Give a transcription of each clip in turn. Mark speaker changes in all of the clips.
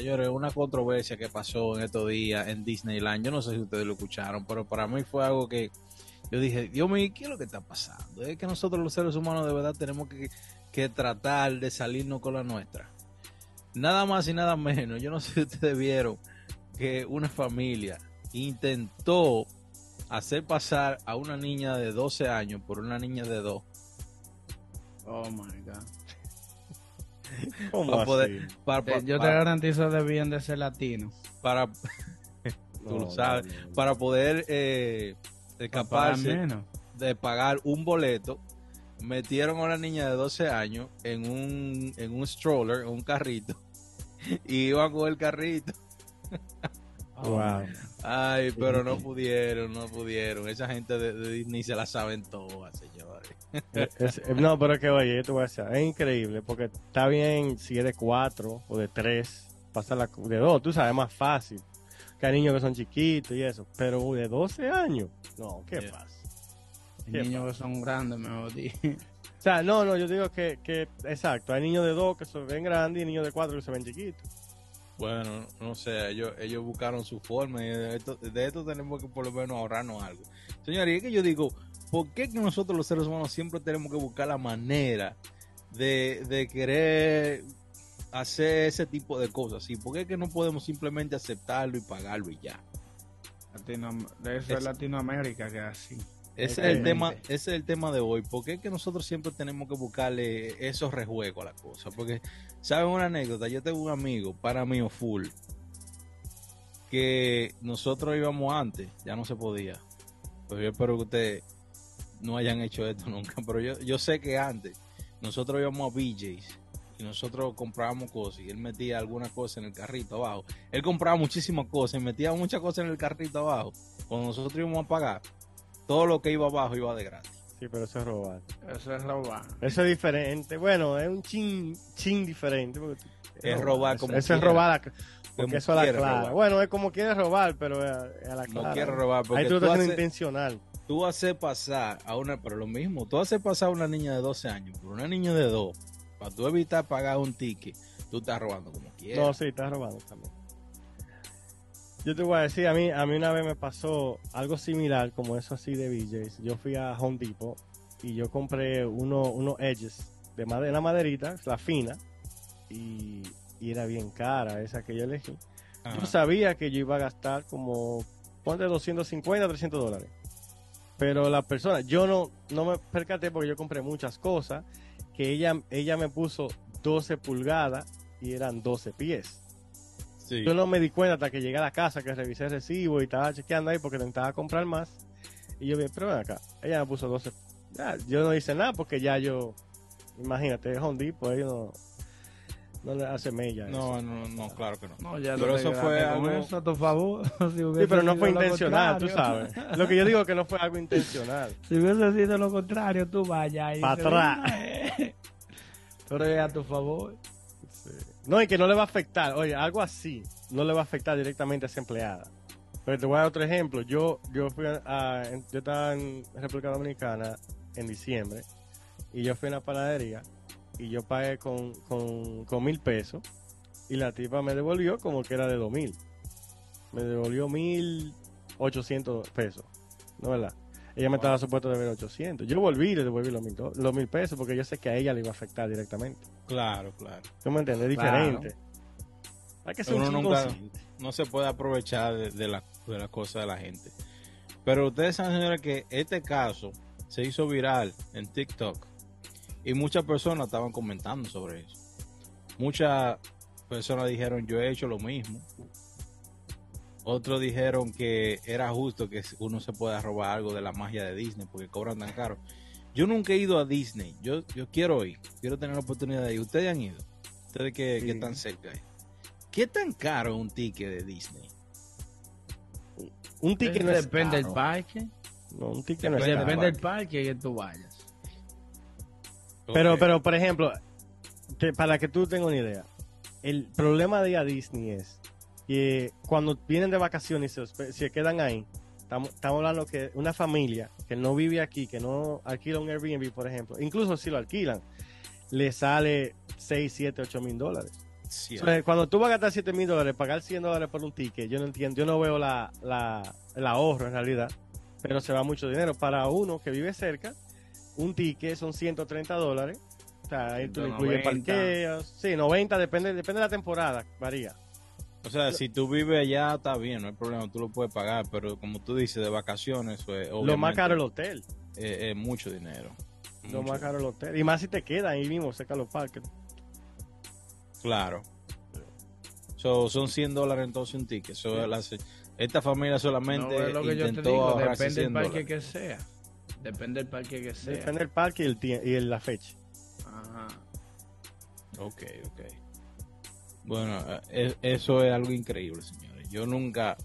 Speaker 1: Señores, una controversia que pasó en estos días en Disneyland. Yo no sé si ustedes lo escucharon, pero para mí fue algo que yo dije, Dios mío, ¿qué es lo que está pasando? Es que nosotros los seres humanos de verdad tenemos que, que tratar de salirnos con la nuestra. Nada más y nada menos. Yo no sé si ustedes vieron que una familia intentó hacer pasar a una niña de 12 años por una niña de 2.
Speaker 2: Oh my god.
Speaker 3: ¿Cómo
Speaker 1: Para
Speaker 3: así?
Speaker 1: poder, para,
Speaker 2: Eh, Yo te
Speaker 1: para-
Speaker 2: garantizo debían de ser latino.
Speaker 1: para- tú
Speaker 3: No,
Speaker 1: lo sabes,
Speaker 3: no, no.
Speaker 1: para poder eh, escaparse
Speaker 2: menos.
Speaker 1: de pagar un boleto, metieron a una niña de 12 años en un, en un stroller, en un carrito, y iban con el carrito.
Speaker 3: Wow.
Speaker 1: Ay, pero no pudieron, no pudieron. Esa gente de, de Disney se la saben todas, señores.
Speaker 3: Es- es- no, pero es que oye, yo te voy a decir, es increíble, porque está bien si es de cuatro o de tres, pasa la de dos, tú sabes, es más fácil. Que hay niños que son chiquitos y eso, pero de 12 años, no, ¿qué
Speaker 1: Yeah.
Speaker 3: pasa?
Speaker 2: Hay
Speaker 3: ¿Qué
Speaker 2: niños que son grandes, mejor dicho.
Speaker 3: O sea, no, no, yo digo que, que, exacto, hay niños de dos que se ven grandes y niños de cuatro que se ven chiquitos.
Speaker 1: Bueno, no sé, ellos, ellos buscaron su forma y de esto, de esto tenemos que por lo menos ahorrarnos algo. Señores, es que yo digo, ¿por qué que nosotros los seres humanos siempre tenemos que buscar la manera de, de querer hacer ese tipo de cosas? ¿sí? ¿Por qué que no podemos simplemente aceptarlo y pagarlo y ya?
Speaker 2: Latino- de eso
Speaker 1: Es-
Speaker 2: es Latinoamérica que es así.
Speaker 1: Ese es el tema, ese es el tema de hoy. ¿Por qué es que nosotros siempre tenemos que buscarle esos rejuegos a la cosa? Porque, ¿saben una anécdota? Yo tengo un amigo, para mí, full, que nosotros íbamos antes, ya no se podía. Pero yo espero que ustedes no hayan hecho esto nunca. Pero yo, yo sé que antes nosotros íbamos a BJ's y nosotros comprábamos cosas y él metía algunas cosas en el carrito abajo. Él compraba muchísimas cosas y metía muchas cosas en el carrito abajo. Cuando nosotros íbamos a pagar, todo lo que iba abajo iba de gratis.
Speaker 3: Sí, pero eso es robar.
Speaker 2: Eso es robar.
Speaker 3: Eso es diferente. Bueno, es un chin, chin diferente. porque-
Speaker 1: Es robar como
Speaker 3: Eso es robar, a-
Speaker 1: Como
Speaker 3: porque eso a la clara.
Speaker 1: robar.
Speaker 3: Bueno, es como quieres robar, pero a, a la
Speaker 1: No
Speaker 3: clara.
Speaker 1: quiero robar porque
Speaker 3: Ahí tú lo
Speaker 1: tú
Speaker 3: estás intencional.
Speaker 1: tú haces pasar a una, pero lo mismo, tú haces pasar a una niña de 12 años por una niña de 2, para tú evitar pagar un ticket, tú estás robando como quieras.
Speaker 3: No, sí, estás robando también. Yo te voy a decir, a mí, a mí una vez me pasó algo similar como eso así de BJ's. Yo fui a Home Depot y yo compré uno, unos edges de madera, la maderita, la fina, y, y era bien cara esa que yo elegí.
Speaker 1: Ajá.
Speaker 3: Yo sabía que yo iba a gastar como, ponte 250, 300 dólares. Pero la persona, yo no, no me percaté porque yo compré muchas cosas, que ella, ella me puso 12 pulgadas y eran 12 pies.
Speaker 1: Sí.
Speaker 3: Yo no me di cuenta hasta que llegué a la casa, que revisé el recibo y estaba chequeando ahí porque intentaba comprar más. Y yo vi, pero ven acá, ella me puso 12. Ya, yo no hice nada porque ya yo, imagínate, es Home Depot, ellos no, no le hace mella. eso.
Speaker 1: No, no, no, claro que no.
Speaker 2: No, ya
Speaker 1: Pero eso fue algo-
Speaker 2: eso a tu favor. Si
Speaker 3: Sí, pero no fue
Speaker 2: lo
Speaker 3: intencional, tú sabes. Lo que yo digo es que no fue algo intencional.
Speaker 2: Si hubiese sido lo contrario, tú vayas y
Speaker 3: Pa'
Speaker 2: dices,
Speaker 3: atrás.
Speaker 2: Pero es a tu favor.
Speaker 3: No, y que no le va a afectar. Oye, algo así no le va a afectar directamente a esa empleada. Pero te voy a dar otro ejemplo. Yo, yo fui a, yo estaba en República Dominicana en diciembre y yo fui a una panadería y yo pagué con, con, con mil pesos y la tipa me devolvió como que era de dos mil. Me devolvió mil ochocientos pesos. ¿No verdad? Ella me estaba supuesto de ver 800. Yo volví y le devolví los mil, los mil pesos porque yo sé que a ella le iba a afectar directamente.
Speaker 1: Claro, claro.
Speaker 3: ¿Tú me entiendes? Es
Speaker 2: Claro.
Speaker 3: diferente. Hay que ser
Speaker 1: Uno
Speaker 3: un
Speaker 1: nunca-. No se puede aprovechar de, de la, de las cosas de la gente. Pero ustedes saben, señores, que este caso se hizo viral en TikTok y muchas personas estaban comentando sobre eso. Muchas personas dijeron, yo he hecho lo mismo. Otros dijeron que era justo que uno se pueda robar algo de la magia de Disney porque cobran tan caro. Yo nunca he ido a Disney. Yo, yo quiero ir. Quiero tener la oportunidad de ir. ¿Ustedes han ido? ¿Ustedes que,
Speaker 3: Sí.
Speaker 1: que están cerca? ahí? ¿Qué tan caro es un ticket de Disney?
Speaker 3: Un ticket no es
Speaker 2: depende del parque.
Speaker 3: No, un ticket no es
Speaker 1: Depende
Speaker 3: caro.
Speaker 2: Depende del parque que tú vayas.
Speaker 3: Pero, pero, por ejemplo, te- para que tú tengas una idea, el problema de ir a Disney es que cuando vienen de vacaciones y se, quedan ahí, estamos, hablando que una familia que no vive aquí, que no alquila un Airbnb, por ejemplo, incluso si lo alquilan, le sale 6, 7, 8 mil dólares. Entonces, cuando tú vas a gastar 7 mil dólares, pagar 100 dólares por un ticket, yo no entiendo, yo no veo la, la, el ahorro en realidad, pero se va mucho dinero. Para uno que vive cerca, un ticket son 130 dólares. O sea, ahí tú incluyes
Speaker 2: 190.
Speaker 3: parqueos. Sí, 90, depende, depende de la temporada, varía.
Speaker 1: O sea, si tú vives allá, está bien, no hay problema, tú lo puedes pagar, pero como tú dices, de vacaciones, eso es,
Speaker 3: Lo más caro el hotel.
Speaker 1: es, es mucho dinero.
Speaker 3: Lo más caro el hotel. Y más si te quedan ahí mismo, cerca de los parques.
Speaker 1: Claro. So, son 100 dólares entonces un ticket. So, esta familia solamente
Speaker 2: No, es lo que yo te
Speaker 1: intentó
Speaker 2: digo,
Speaker 1: ahorrarse
Speaker 2: depende del
Speaker 1: 100
Speaker 2: parque
Speaker 1: dólares.
Speaker 2: que sea. Depende del parque que sea.
Speaker 3: Depende del parque y, el y el- la fecha.
Speaker 2: Ajá.
Speaker 1: Ok, ok. Bueno, eh, eso es algo increíble, señores. Yo nunca,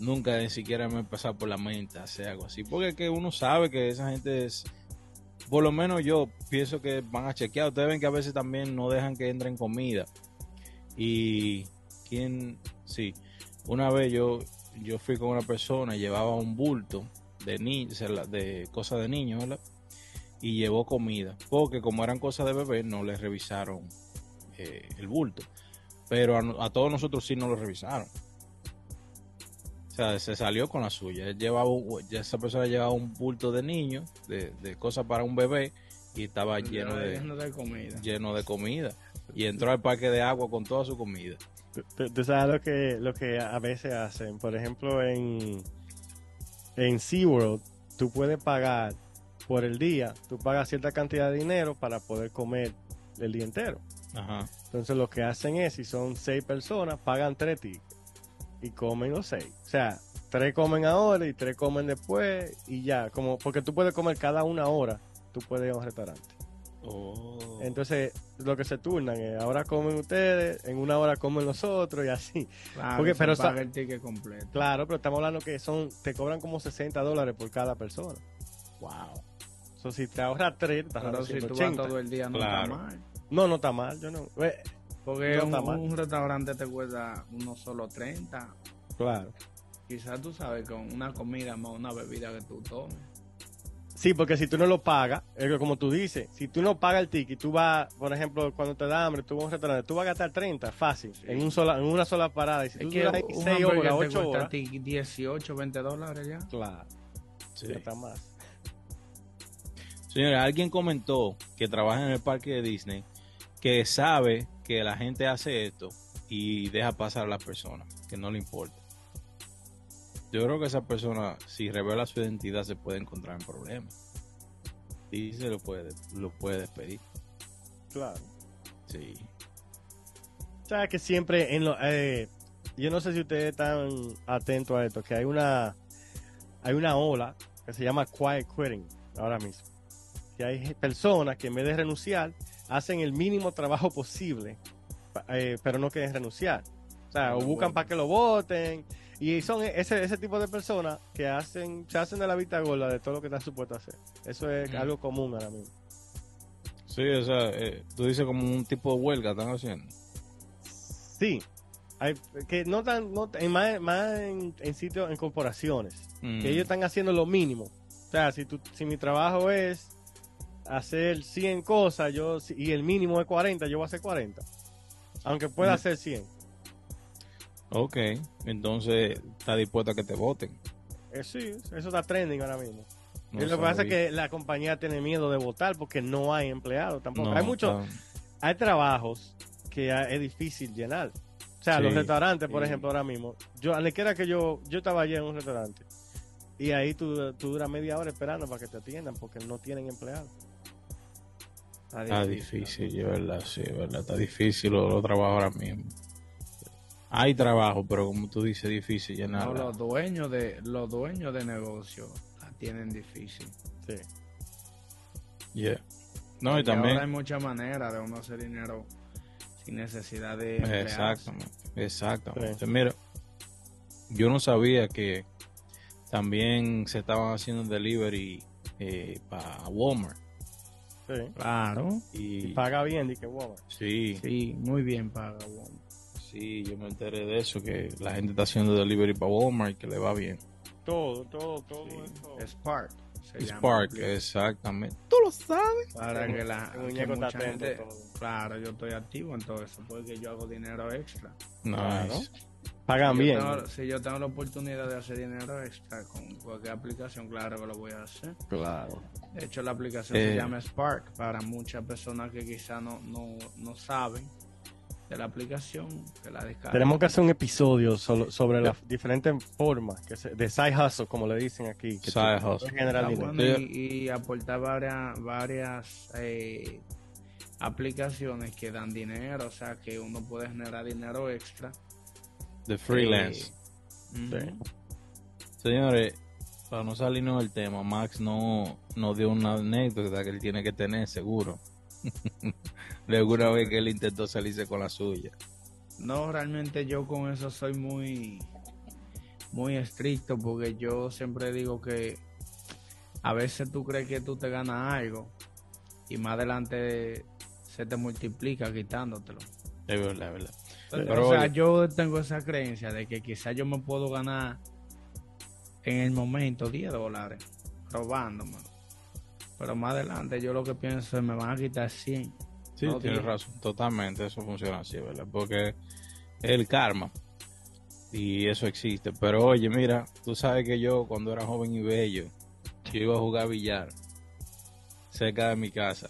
Speaker 1: nunca ni siquiera me he pasado por la mente hacer algo así. Porque es que uno sabe que esa gente es, por lo menos yo pienso que van a chequear. Ustedes ven que a veces también no dejan que entren comida. Y quién, sí, una vez yo, yo fui con una persona, llevaba un bulto de ni, de cosas de niños, ¿verdad? Y llevó comida. Porque como eran cosas de bebé, no les revisaron eh, el bulto. Pero a, a todos nosotros sí nos lo revisaron. O sea, se salió con la suya. Él llevaba, un- ya esa persona llevaba un bulto de niño, de, de cosas para un bebé, y estaba lleno de,
Speaker 2: Lleno de comida.
Speaker 1: lleno de comida. Y entró al parque de agua con toda su comida.
Speaker 3: Tú sabes lo que, lo que a veces hacen. Por ejemplo, en, en SeaWorld, tú puedes pagar por el día, tú pagas cierta cantidad de dinero para poder comer el día entero.
Speaker 1: Ajá.
Speaker 3: Entonces lo que hacen es, si son seis personas, pagan tres tickets y comen los seis. O sea, tres comen ahora y tres comen después y ya, como porque tú puedes comer cada una hora, tú puedes ir a un restaurante.
Speaker 1: Oh.
Speaker 3: Entonces, lo que se turnan es, ahora comen ustedes, en una hora comen los otros y así.
Speaker 2: Claro,
Speaker 3: Porque- pero sa-
Speaker 2: paga el ticket completo.
Speaker 3: Claro, pero estamos hablando que son, te cobran como 60 dólares por cada persona.
Speaker 1: wow.
Speaker 3: So, si te ahorras tres, te ahorrando
Speaker 2: si tú vas
Speaker 3: 180.
Speaker 2: todo el día no
Speaker 1: Claro.
Speaker 2: está mal.
Speaker 3: No, no está mal, yo no. eh,
Speaker 2: Porque
Speaker 3: No
Speaker 2: un,
Speaker 3: está mal.
Speaker 2: un restaurante te cuesta uno solo 30.
Speaker 3: claro.
Speaker 2: Quizás tú sabes con una comida más una bebida que tú tomes.
Speaker 3: Sí, porque si tú no lo pagas, es que como tú dices, si tú no pagas el ticket, tú vas, por ejemplo, cuando te da hambre, tú vas a un restaurante, tú vas a gastar 30, fácil,
Speaker 2: Sí.
Speaker 3: en, un sola, en una sola parada. Y si
Speaker 2: Es
Speaker 3: tú
Speaker 2: que
Speaker 3: duras ahí
Speaker 2: un
Speaker 3: 6
Speaker 2: hamburger
Speaker 3: horas,
Speaker 2: te
Speaker 3: 8
Speaker 2: cuesta a
Speaker 3: horas,
Speaker 2: ti 18, 20 dólares ya.
Speaker 3: claro,
Speaker 1: Sí.
Speaker 3: ya está más.
Speaker 1: Señores, alguien comentó que trabaja en el parque de Disney que sabe que la gente hace esto y deja pasar a las personas, que no le importa. Yo creo que esa persona, si revela su identidad, se puede encontrar en problemas. Y se lo puede, lo puede despedir.
Speaker 3: Claro.
Speaker 1: Sí.
Speaker 3: O sea, que siempre en lo, eh, yo no sé si ustedes están atentos a esto, que hay una, hay una ola que se llama quiet quitting ahora mismo. Que hay personas que en vez de renunciar, hacen el mínimo trabajo posible, eh, pero no quieren renunciar. O sea, o
Speaker 2: Bueno,
Speaker 3: buscan
Speaker 2: bueno.
Speaker 3: para que lo voten. Y son ese, ese tipo de personas que hacen, se hacen de la vista gorda de todo lo que están supuestos a hacer. Eso es algo común ahora mismo.
Speaker 1: Sí, o sea, eh, tú dices como un tipo de huelga están haciendo.
Speaker 3: Sí, hay, que no tan, no, más, más en, en sitios, en corporaciones,
Speaker 1: Mm.
Speaker 3: que ellos están haciendo lo mínimo. O sea, si, tú, si mi trabajo es hacer 100 cosas yo y el mínimo es 40, yo voy a hacer 40. Aunque pueda
Speaker 1: Mm.
Speaker 3: hacer 100.
Speaker 1: Ok, entonces está dispuesto a que te voten.
Speaker 3: Eh, sí, eso está trending ahora mismo.
Speaker 1: No
Speaker 3: y lo que pasa es que la compañía tiene miedo de votar porque no hay empleados tampoco.
Speaker 1: No,
Speaker 3: hay mucho,
Speaker 1: está-
Speaker 3: hay trabajos que es difícil llenar. O sea,
Speaker 1: Sí,
Speaker 3: los restaurantes, por
Speaker 1: sí.
Speaker 3: ejemplo, ahora mismo. Yo, a la que era que yo, yo estaba allí en un restaurante. Y ahí tú, tú duras media hora esperando para que te atiendan porque no tienen empleados.
Speaker 1: Está difícil, yo, verdad, sí, verdad, está difícil los, los trabajos ahora mismo. Hay trabajo, pero como tú dices, difícil llenar.
Speaker 2: No, los dueños de los dueños de negocio la tienen difícil.
Speaker 3: Sí.
Speaker 1: Yeah. No, y también.
Speaker 2: ahora hay muchas maneras de uno hacer dinero sin necesidad de.
Speaker 1: Exactamente, exactamente.
Speaker 3: Sí.
Speaker 1: Mira, yo no sabía que también se estaban haciendo delivery eh, para Walmart.
Speaker 3: Sí.
Speaker 2: Claro.
Speaker 1: Y,
Speaker 3: Y paga bien, di que wow.
Speaker 1: sí,
Speaker 2: Sí, muy bien paga. Walmart.
Speaker 1: sí, yo me enteré de eso, que la gente está haciendo delivery para Walmart y que le va bien.
Speaker 3: Todo, todo, todo
Speaker 1: Sí.
Speaker 3: eso.
Speaker 2: Spark. Se llama.
Speaker 1: Spark, exactamente. Tú lo sabes.
Speaker 2: Para que la
Speaker 3: El muñeco
Speaker 2: mucha gente,
Speaker 3: todo.
Speaker 2: claro, yo estoy activo en todo eso, porque yo hago dinero extra.
Speaker 3: Claro.
Speaker 1: Nice.
Speaker 3: Pagan
Speaker 2: Si yo
Speaker 3: bien.
Speaker 2: tengo- si yo tengo la oportunidad de hacer dinero extra con cualquier aplicación, claro que lo voy a hacer.
Speaker 3: Claro.
Speaker 2: De hecho, la aplicación
Speaker 1: Eh.
Speaker 2: se llama Spark para muchas personas que quizá no, no, no saben de la aplicación, que la descarguen.
Speaker 3: Tenemos que hacer un episodio solo- sobre las diferentes formas que se- de side hustle, como le dicen aquí. Que
Speaker 1: Side hustle.
Speaker 2: Está
Speaker 3: dinero.
Speaker 2: bueno
Speaker 1: Sí.
Speaker 2: y, y aportar varias, varias eh, aplicaciones que dan dinero, o sea que uno puede generar dinero extra.
Speaker 1: De freelance.
Speaker 2: Eh, ujú.
Speaker 1: Señores, para no salirnos del tema, Max no nos dio una anécdota que él tiene que tener seguro. de alguna vez que él intentó salirse con la suya.
Speaker 2: No, realmente yo con eso soy muy, muy estricto porque yo siempre digo que a veces tú crees que tú te ganas algo y más adelante se te multiplica quitándotelo.
Speaker 1: Es verdad, es verdad.
Speaker 2: o sea,
Speaker 1: oye.
Speaker 2: yo tengo esa creencia de que quizás yo me puedo ganar en el momento 10 dólares robándome. Pero más adelante yo lo que pienso es me van a quitar 100.
Speaker 1: Sí,
Speaker 2: No,
Speaker 1: tienes razón, totalmente, eso funciona así, ¿verdad? Porque es el karma y eso existe. Pero oye, mira, tú sabes que yo cuando era joven y bello, yo iba a jugar billar cerca de mi casa.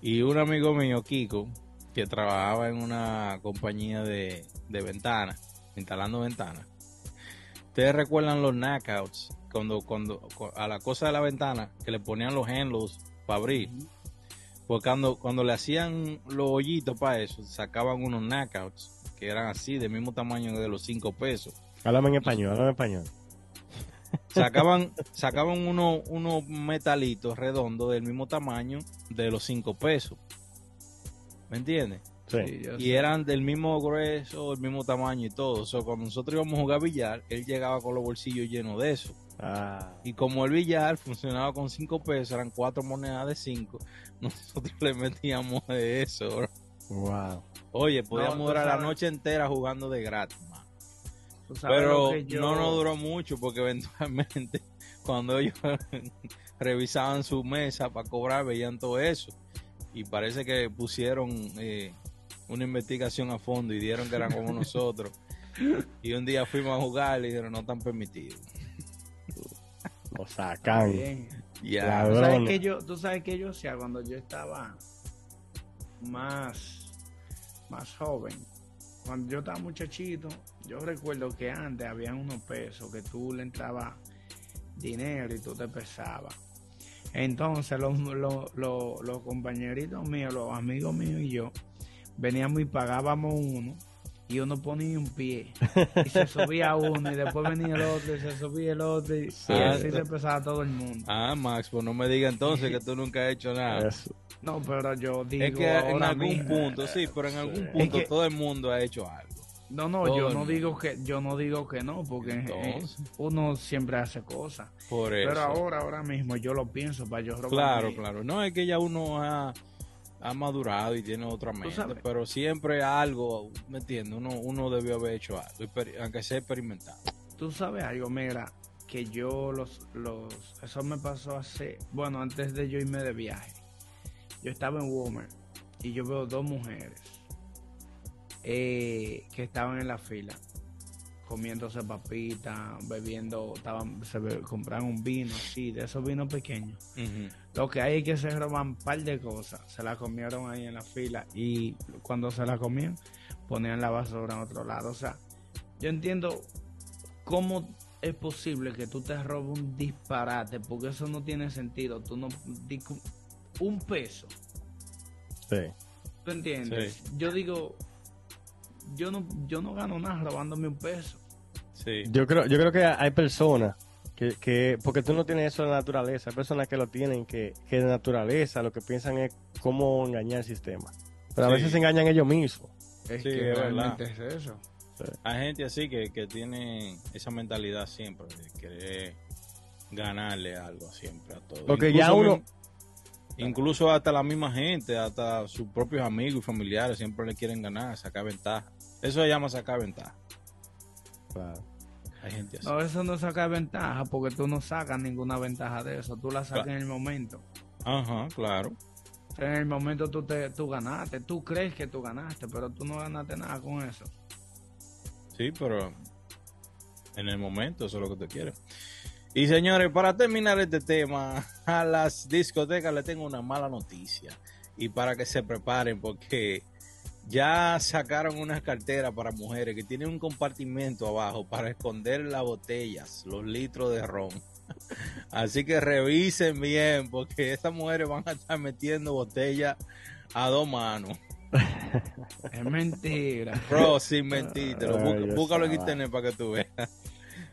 Speaker 1: Y un amigo mío, Kiko, que trabajaba en una compañía de, de ventanas, instalando ventanas. ¿Ustedes recuerdan los knockouts? Cuando, cuando, cu- a la cosa de la ventana, que le ponían los handles para abrir. Pues cuando, cuando le hacían los hoyitos para eso, sacaban unos knockouts que eran así, del mismo tamaño de los cinco pesos.
Speaker 3: Háblame en español, háblame en español.
Speaker 1: Sacaban, sacaban unos unos metalitos redondos del mismo tamaño de los cinco pesos. ¿Me entiendes?
Speaker 3: Sí.
Speaker 1: Y eran del mismo grueso, el mismo tamaño y todo. O sea, cuando nosotros íbamos a jugar billar, él llegaba con los bolsillos llenos de eso.
Speaker 3: Ah,
Speaker 1: Y como el billar funcionaba con cinco pesos, eran cuatro monedas de cinco, nosotros le metíamos de eso. bro.
Speaker 3: wow.
Speaker 1: Oye, podíamos durar la noche entera jugando de gratis, man. Pero
Speaker 2: yo-
Speaker 1: no nos duró mucho porque eventualmente cuando ellos revisaban su mesa para cobrar veían todo eso. Y parece que pusieron eh, una investigación a fondo y dieron que eran como nosotros. Y un día fuimos a jugar y dijeron no están permitidos.
Speaker 3: Lo sacan.
Speaker 1: Ya.
Speaker 2: ¿Tú sabes que yo, tú sabes que yo hacía cuando yo estaba más, más joven. Cuando yo estaba muchachito, yo recuerdo que antes había unos pesos que tú le entrabas dinero y tú te pesabas. Entonces los, los, los, los compañeritos míos, los amigos míos y yo, veníamos y pagábamos uno y uno ponía un pie y se subía uno y después venía el otro y se subía el otro y, y así se pesaba todo el mundo.
Speaker 1: Ah, Max, pues no me diga entonces que tú nunca has hecho nada.
Speaker 3: Eso.
Speaker 2: No, pero yo digo
Speaker 1: Es que en algún
Speaker 2: mismo-
Speaker 1: punto, sí, pero en algún
Speaker 3: Es
Speaker 1: punto
Speaker 2: que-
Speaker 1: todo el mundo ha hecho algo.
Speaker 2: No, no,
Speaker 1: todo
Speaker 2: yo no digo que yo no digo que no, porque eh,
Speaker 1: Entonces.
Speaker 2: uno siempre hace cosas.
Speaker 1: Por eso.
Speaker 2: Pero ahora, ahora mismo yo lo pienso para yo robar.
Speaker 1: Claro, claro. No es que ya uno ha, ha madurado y tiene otra mente, pero siempre algo, ¿me entiendes? Uno, uno debió haber hecho algo, aunque sea experimentado.
Speaker 2: Tú sabes algo, mira, que yo los, los, eso me pasó hace, bueno, antes de yo irme de viaje. Yo estaba en Walmart y yo veo dos mujeres eh, que estaban en la fila comiéndose papitas, bebiendo, estaban, se be- compraron un vino, sí, de esos vinos pequeños. Lo que hay es que se roban un par de cosas. Se la comieron ahí en la fila y cuando se la comían, ponían la basura en otro lado. O sea, yo entiendo cómo es posible que tú te robes un disparate, porque eso no tiene sentido. Tú no. Un peso.
Speaker 3: Sí.
Speaker 2: ¿Tú entiendes? Yo digo. Yo no, yo no gano nada robándome un peso.
Speaker 1: Sí.
Speaker 3: Yo creo, yo creo que hay personas que, que, porque tú no tienes eso de naturaleza, hay personas que lo tienen, que, que de naturaleza lo que piensan es cómo engañar el sistema. Pero a
Speaker 1: Sí.
Speaker 3: veces se engañan ellos mismos.
Speaker 2: Es
Speaker 1: Sí,
Speaker 2: que
Speaker 1: es
Speaker 2: realmente es eso.
Speaker 1: Hay gente así que, que tiene esa mentalidad siempre de querer ganarle algo siempre a todo.
Speaker 3: Porque ya uno-
Speaker 1: mi- Incluso hasta la misma gente, hasta sus propios amigos y familiares siempre le quieren ganar, sacar ventaja. Eso se llama sacar ventaja.
Speaker 3: Claro.
Speaker 1: Hay gente así.
Speaker 2: No, eso no saca ventaja porque tú no sacas ninguna ventaja de eso. Tú la sacas
Speaker 1: Claro.
Speaker 2: en el momento.
Speaker 1: Ajá, claro.
Speaker 2: En el momento tú, te, tú ganaste. Tú crees que tú ganaste, pero tú no ganaste nada con eso.
Speaker 1: Sí, pero en el momento eso es lo que tú quieres. Y señores, para terminar este tema, a las discotecas le tengo una mala noticia. Y para que se preparen, porque ya sacaron unas carteras para mujeres que tienen un compartimento abajo para esconder las botellas, los litros de ron. Así que revisen bien, porque estas mujeres van a estar metiendo botellas a dos manos.
Speaker 2: Es mentira.
Speaker 1: Bro, sin mentírtelo.
Speaker 3: Dios
Speaker 1: búscalo en internet para que tú veas.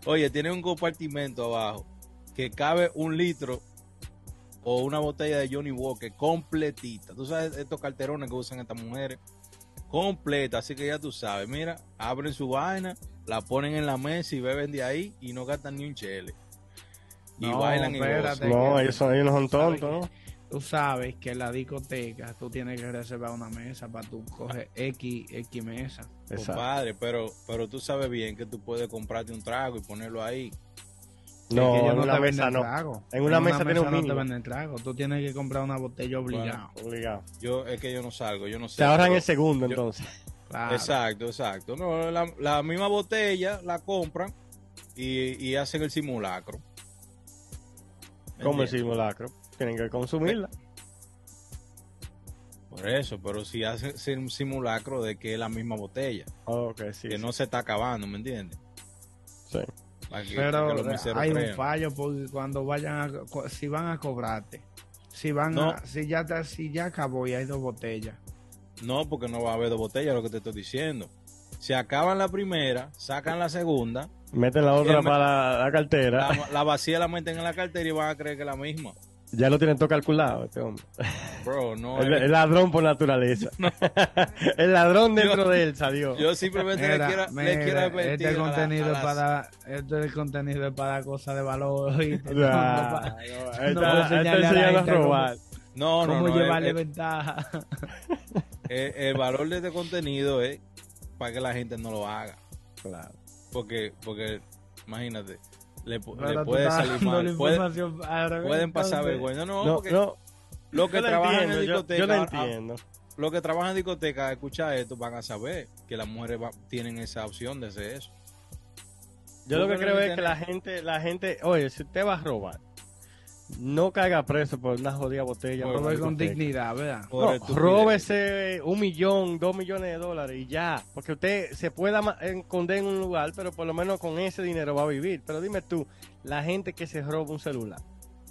Speaker 1: Oye, tiene un compartimento abajo que cabe un litro o una botella de Johnny Walker completita. Tú sabes estos carterones que usan estas mujeres. Completa, así que ya tú sabes. Mira, abren su vaina, la ponen en la mesa y beben de ahí y no gastan ni un chele. Y
Speaker 2: No,
Speaker 1: bailan y
Speaker 2: espérate.
Speaker 3: No,
Speaker 2: que-
Speaker 3: ellos, son, ellos no son
Speaker 2: ¿sabes
Speaker 3: tontos, ¿no?
Speaker 2: Tú sabes que en la discoteca tú tienes que reservar una mesa para tú coger X, X mesa.
Speaker 3: Exacto.
Speaker 1: Compadre, pero, pero tú sabes bien que tú puedes comprarte un trago y ponerlo ahí.
Speaker 3: No, en una
Speaker 2: te venden
Speaker 3: mesa no. En una mesa tiene un
Speaker 2: no te
Speaker 3: mínimo.
Speaker 2: venden trago. Tú tienes que comprar una botella obligado.
Speaker 3: Obligado.
Speaker 1: Yo es que yo no salgo, yo no sé.
Speaker 3: Se ahorran
Speaker 1: pero-
Speaker 3: el segundo,
Speaker 1: yo-
Speaker 3: entonces.
Speaker 2: Claro.
Speaker 1: Exacto, exacto. No, la, la misma botella la compran y, y hacen el simulacro.
Speaker 3: Como el simulacro. Tienen que consumirla.
Speaker 1: Por eso, pero si hacen un simulacro de que es la misma botella,
Speaker 3: Ok, sí.
Speaker 1: que
Speaker 3: sí,
Speaker 1: no se está acabando, ¿me entiendes?
Speaker 3: sí.
Speaker 2: Pero hay un fallo porque cuando vayan a, si van a cobrarte, si van
Speaker 1: No.
Speaker 2: a, si ya te- si ya acabó y hay dos botellas.
Speaker 1: No, porque no va a haber dos botellas, lo que te estoy diciendo. Se acaban la primera, sacan la segunda,
Speaker 3: Meten la otra para la, la cartera.
Speaker 1: la, la vacía la meten en la cartera y van a creer que es la misma.
Speaker 3: Ya lo tienen todo calculado, este hombre.
Speaker 1: Bro, no.
Speaker 3: El, ladrón por naturaleza. el ladrón dentro
Speaker 1: Yo-
Speaker 3: de él salió.
Speaker 1: yo simplemente le
Speaker 2: Mira,
Speaker 1: quiero, le
Speaker 2: mira,
Speaker 1: quiero advertir
Speaker 2: este
Speaker 1: a la-
Speaker 2: contenido
Speaker 1: a
Speaker 2: es
Speaker 1: las-
Speaker 2: para este contenido es para cosas de valor. ¿oíste? No,
Speaker 3: Ah,
Speaker 2: no, pa-
Speaker 3: no,
Speaker 2: no enseñarle a la
Speaker 3: robar.
Speaker 1: No, no,
Speaker 2: ¿Cómo
Speaker 1: no.
Speaker 2: llevarle
Speaker 1: el- el-
Speaker 2: ventaja?
Speaker 1: el- el valor de este contenido es para que la gente no lo haga.
Speaker 3: Claro.
Speaker 1: Porque, porque imagínate, le, puede salir mal. pueden pasar vergüenza. No,
Speaker 3: No,
Speaker 1: porque
Speaker 3: no,
Speaker 1: los que
Speaker 3: yo lo
Speaker 1: trabajan
Speaker 3: entiendo,
Speaker 1: en discoteca,
Speaker 3: Yo lo
Speaker 1: ah,
Speaker 3: entiendo.
Speaker 1: los que trabajan en discoteca, escuchar esto, van a saber que las mujeres va- tienen esa opción de hacer eso.
Speaker 3: Yo lo que creo es que la gente, la gente, oye, si usted va a robar, no caiga preso por una jodida botella.
Speaker 1: Por
Speaker 2: con dignidad, ¿verdad?
Speaker 3: No, róbese un millón, dos millones de dólares y ya. Porque usted se pueda esconder en un lugar, pero por lo menos con ese dinero va a vivir. Pero dime tú, la gente que se roba un celular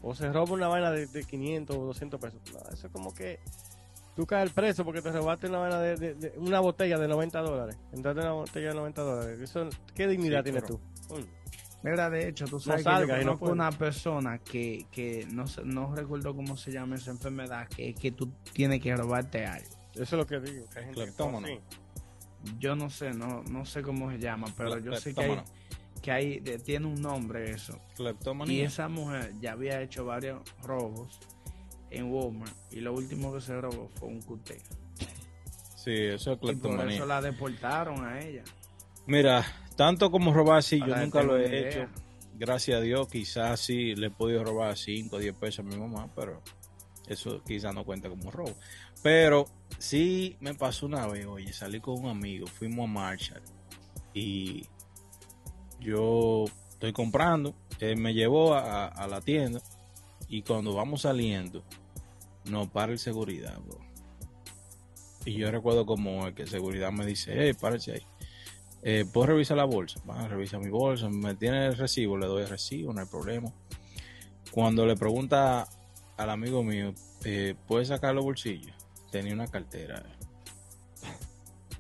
Speaker 3: o se roba una vaina de, de 500 o 200 pesos, no, eso es como que tú caes preso porque te robaste una vaina de, de- de- una botella de 90 dólares. Entraste en una botella de 90 dólares. Eso, ¿Qué dignidad
Speaker 1: Sí,
Speaker 3: tienes
Speaker 1: pero-
Speaker 3: tú? Coño.
Speaker 2: Mira, de hecho, tú sabes que yo
Speaker 3: no
Speaker 2: conozco
Speaker 3: puedes.
Speaker 2: una persona que, que no, no recuerdo cómo se llama esa enfermedad, que es que tú tienes que robarte algo.
Speaker 3: Eso es lo que digo. Que hay gente que son
Speaker 1: Cleptómano.
Speaker 2: Yo no sé, no, no sé cómo se llama, pero yo sé que hay,
Speaker 1: Cleptómano.
Speaker 2: que hay, de- tiene un nombre eso.
Speaker 1: Cleptomanía.
Speaker 2: Y esa mujer ya había hecho varios robos en Walmart y lo último que se robó fue un cuté.
Speaker 1: Sí, eso es
Speaker 2: Y por
Speaker 1: cleptomanía.
Speaker 2: eso la deportaron a ella.
Speaker 1: Mira, tanto como robar, sí, yo nunca lo he hecho. Gracias a Dios, quizás sí le he podido robar 5 o 10 pesos a mi mamá, pero eso quizás no cuenta como robo. Pero sí me pasó una vez, oye, salí con un amigo, fuimos a Marshall y yo estoy comprando, él me llevó a, a la tienda y cuando vamos saliendo, nos para el seguridad, bro. Y yo recuerdo como el que seguridad me dice, hey, párese ahí. Eh, ¿Puedo revisar la bolsa? Va, revisa mi bolsa, me tiene el recibo, le doy el recibo, no hay problema. Cuando le pregunta al amigo mío, eh, ¿puede sacar los bolsillos? Tenía una cartera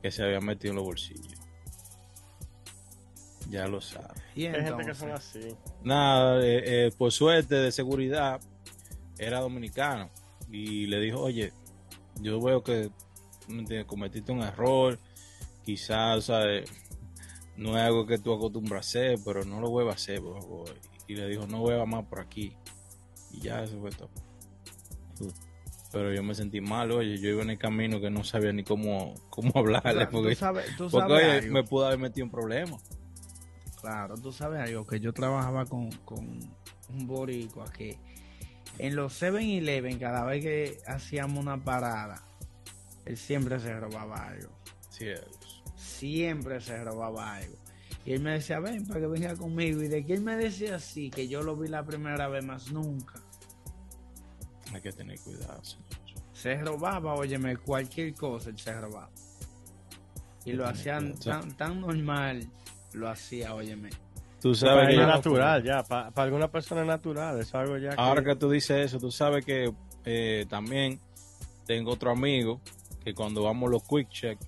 Speaker 1: que se había metido en los bolsillos. Ya lo sabe.
Speaker 2: Y
Speaker 3: Hay gente que son así.
Speaker 1: Nada, eh, eh, por suerte de seguridad, era dominicano. Y le dijo, oye, yo veo que ¿me entiendes? cometiste un error, quizás, ¿sabes? No es algo que tú acostumbras a hacer, pero no lo vuelvas a hacer, por favor. Y le dijo, no vuelva más por aquí. Y ya, eso fue todo. Pero yo me sentí mal, oye, yo iba en el camino que no sabía ni cómo, cómo hablarle, porque,
Speaker 2: tú sabes, tú
Speaker 1: porque oye, me pudo haber metido en problemas.
Speaker 2: Claro, tú sabes algo, que yo trabajaba con, con un boricua que en los 7-Eleven, cada vez que hacíamos una parada, él siempre se robaba algo. Siempre se robaba algo. Y él me decía, ven para que venga conmigo. Y de que él me decía así, que yo lo vi la primera vez más nunca.
Speaker 1: Hay que tener cuidado, señor.
Speaker 2: Se robaba, óyeme, cualquier cosa él se robaba. Y lo hacían tan, tan normal, lo hacía, óyeme.
Speaker 3: Tú sabes que es natural, ya. Para, alguna persona es natural, es algo ya.
Speaker 1: Ahora que... tú dices eso, tú sabes que eh, también tengo otro amigo que cuando vamos a los quick check,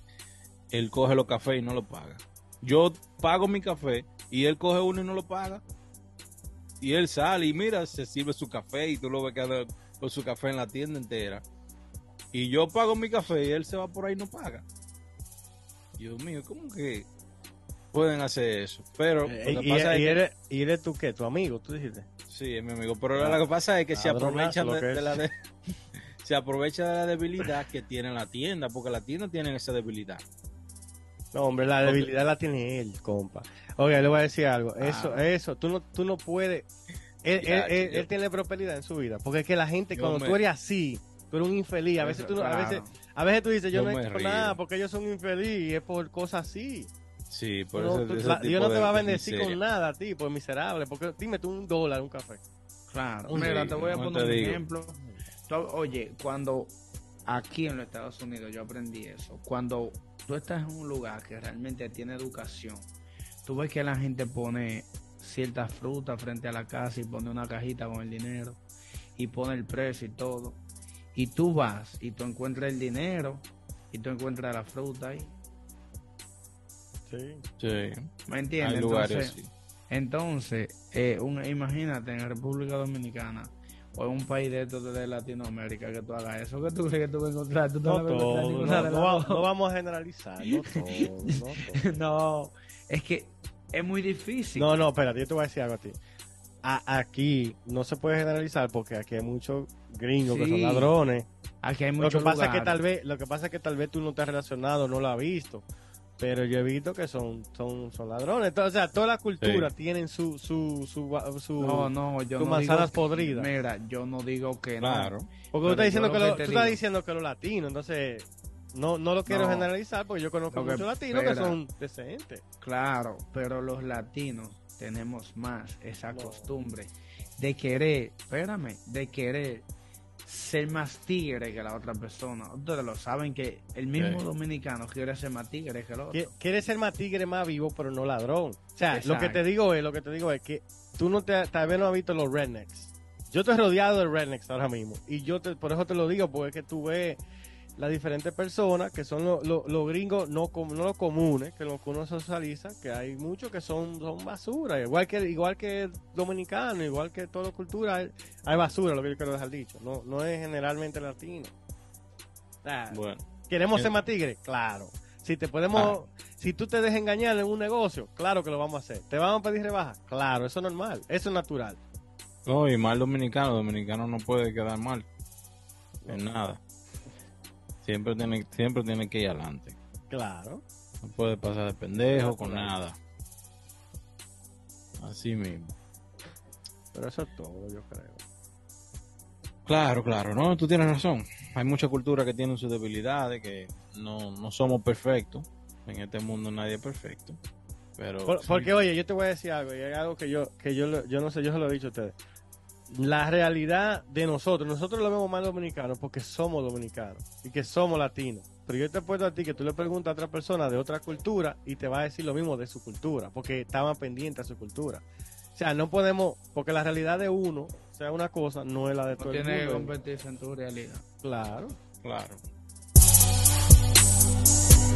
Speaker 1: él coge los cafés y no lo paga. Yo pago mi café y él coge uno y no lo paga. Y él sale y mira, se sirve su café y tú lo ves que con su café en la tienda entera. Y yo pago mi café y él se va por ahí y no paga. Dios mío, ¿cómo que pueden hacer eso? Pero
Speaker 3: eh, y, eres, y, eres, tú qué? ¿Tu amigo? ¿Tú dijiste?
Speaker 1: Sí, es mi amigo. Pero lo que pasa es que se aprovechan de, la se aprovecha de la debilidad que tiene la tienda, porque la tienda tiene esa debilidad.
Speaker 3: No, hombre, la debilidad la tiene él, compa. Oye, le voy a decir algo. Eso, eso, tú no, tú no puedes. Él, él, tiene prosperidad en su vida. Porque es que la gente, cuando tú eres así, tú eres un infeliz. A veces, tú, a veces, a veces tú dices, yo, no he hecho nada porque ellos son infeliz y es por cosas así.
Speaker 1: Sí, por eso.
Speaker 3: Dios no te va a bendecir con nada a ti, por miserable. Porque dime tú un dólar, un café.
Speaker 2: Claro. Mira, te voy a poner un ejemplo. Oye, cuando aquí en los Estados Unidos yo aprendí eso. Cuando tú estás en un lugar que realmente tiene educación, tú ves que la gente pone ciertas frutas frente a la casa y pone una cajita con el dinero y pone el precio y todo. Y tú vas y tú encuentras el dinero y tú encuentras la fruta ahí.
Speaker 3: Sí.
Speaker 1: sí.
Speaker 2: ¿Me entiendes? entonces, entonces eh, imagínate en República Dominicana o en un país de estos de Latinoamérica que tú hagas eso, ¿qué tú crees que tú vas a encontrar? ¿Tú
Speaker 3: no, no, vamos a generalizar, no todo,
Speaker 2: no, es que es muy difícil.
Speaker 3: No, no, espérate, yo te voy a decir algo a ti. aquí no se puede generalizar porque aquí hay muchos gringos que son ladrones.
Speaker 2: Aquí hay muchos
Speaker 3: lo que pasa es que tal vez, lo que pasa es que tal vez tú no te has relacionado, no lo has visto. Pero yo he visto que son, son, son ladrones. o sea, toda la cultura tienen su, su, su, su,
Speaker 2: no, no, yo
Speaker 3: no manzanas podridas.
Speaker 2: Mira, yo no digo que
Speaker 3: claro. Porque tú estás, diciendo que, lo, tú estás diciendo que los latinos, entonces no, no lo quiero generalizar porque yo conozco muchos latinos que son decentes.
Speaker 2: Claro, pero los latinos tenemos más esa costumbre de querer, espérame, de querer ser más tigre que la otra persona. Ustedes lo saben que el mismo dominicano quiere ser más tigre que el otro.
Speaker 3: Quiere ser más tigre, más vivo, pero no ladrón. O sea, lo que te digo es, lo que te digo es que tú no te, tal vez no has visto los rednecks. Yo estoy rodeado de rednecks ahora mismo. Y yo te, por eso te lo digo, porque es que tú ves las diferentes personas que son los gringos no, no los comunes, que los que uno socializa, que hay muchos que son, son basura, igual que igual que dominicano, igual que toda cultura, hay, basura, lo que yo quiero dejar dicho, no, no es generalmente latino. bueno. ¿Queremos ser más tigres? Claro. Si te podemos, ah. si tú te dejas engañar en un negocio, claro que lo vamos a hacer. ¿Te vamos a pedir rebaja? Claro, eso es normal, eso es natural.
Speaker 1: No, y mal dominicano, dominicano no puede quedar mal en nada. Siempre tiene, siempre tiene que ir adelante.
Speaker 3: Claro.
Speaker 1: No puede pasar de pendejo con nada. Así mismo.
Speaker 3: Pero eso es todo, yo creo.
Speaker 1: Claro, claro, no, tú tienes razón. Hay mucha cultura que tiene sus debilidades, que no, no somos perfectos. En este mundo nadie es perfecto. Pero
Speaker 3: porque oye, yo te voy a decir algo, y es algo que yo que yo yo no sé, yo se lo he dicho a ustedes la realidad de nosotros. Nosotros lo vemos más dominicanos porque somos dominicanos y que somos latinos. Pero yo te puedo a ti que tú le preguntas a otra persona de otra cultura y te va a decir lo mismo de su cultura, porque está más pendiente a su cultura. O sea, no podemos, porque la realidad de uno, sea una cosa, no es la de todo el
Speaker 2: mundo. Tiene que competirse en tu realidad.
Speaker 3: Claro.
Speaker 1: Claro.